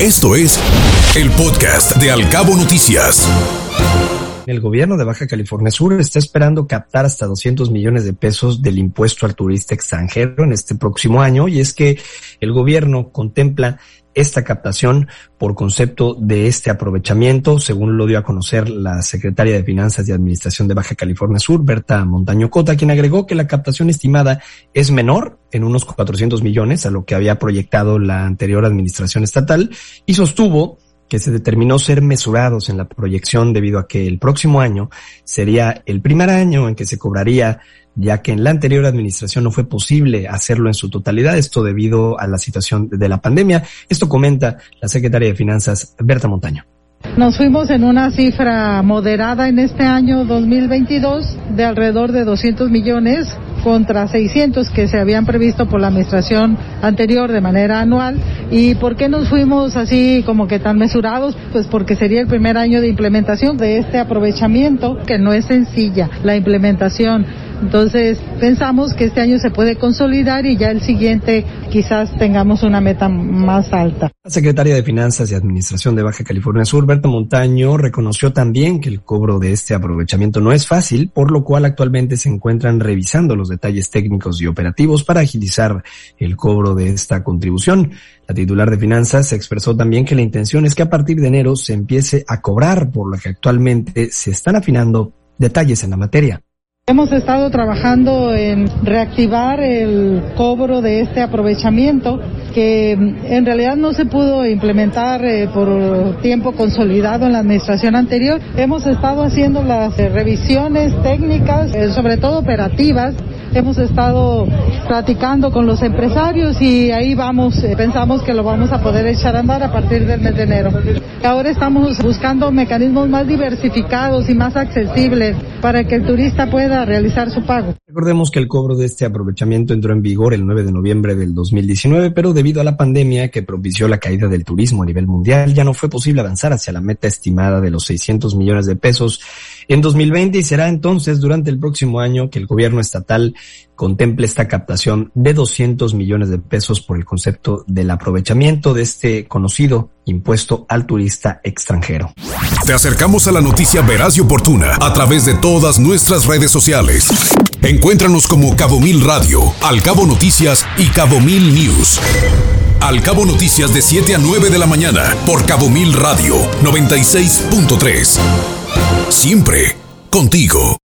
Esto es el podcast de Alcabo Noticias. El gobierno de Baja California Sur está esperando captar hasta 200 millones de pesos del impuesto al turista extranjero en este próximo año y es que el gobierno contempla esta captación por concepto de este aprovechamiento, según lo dio a conocer la secretaria de Finanzas y Administración de Baja California Sur, Berta Montaño Cota, quien agregó que la captación estimada es menor en unos 400 millones a lo que había proyectado la anterior administración estatal y sostuvo que se determinó ser mesurados en la proyección debido a que el próximo año sería el primer año en que se cobraría ya que en la anterior administración no fue posible hacerlo en su totalidad, esto debido a la situación de la pandemia. Esto comenta la secretaria de Finanzas, Berta Montaño. Nos fuimos en una cifra moderada en este año 2022 de alrededor de 200 millones contra 600 que se habían previsto por la administración anterior de manera anual. ¿Y por qué nos fuimos así como que tan mesurados? Pues porque sería el primer año de implementación de este aprovechamiento que no es sencilla la implementación entonces pensamos que este año se puede consolidar y ya el siguiente quizás tengamos una meta más alta. La secretaria de Finanzas y Administración de Baja California Sur, Berta Montaño, reconoció también que el cobro de este aprovechamiento no es fácil, por lo cual actualmente se encuentran revisando los detalles técnicos y operativos para agilizar el cobro de esta contribución. La titular de Finanzas expresó también que la intención es que a partir de enero se empiece a cobrar, por lo que actualmente se están afinando detalles en la materia. Hemos estado trabajando en reactivar el cobro de este aprovechamiento que en realidad no se pudo implementar eh, por tiempo consolidado en la administración anterior. Hemos estado haciendo las eh, revisiones técnicas, eh, sobre todo operativas, Hemos estado platicando con los empresarios y ahí vamos, eh, pensamos que lo vamos a poder echar a andar a partir del mes de enero. Ahora estamos buscando mecanismos más diversificados y más accesibles para que el turista pueda realizar su pago. Recordemos que el cobro de este aprovechamiento entró en vigor el 9 de noviembre del 2019, pero debido a la pandemia que propició la caída del turismo a nivel mundial, ya no fue posible avanzar hacia la meta estimada de los 600 millones de pesos en 2020 y será entonces durante el próximo año que el gobierno estatal contemple esta captación de 200 millones de pesos por el concepto del aprovechamiento de este conocido impuesto al turista extranjero. Te acercamos a la noticia veraz y oportuna a través de todas nuestras redes sociales. Encuéntranos como Cabo Mil Radio, Al Cabo Noticias y Cabo Mil News. Al Cabo Noticias de 7 a 9 de la mañana por Cabo Mil Radio 96.3. Siempre contigo.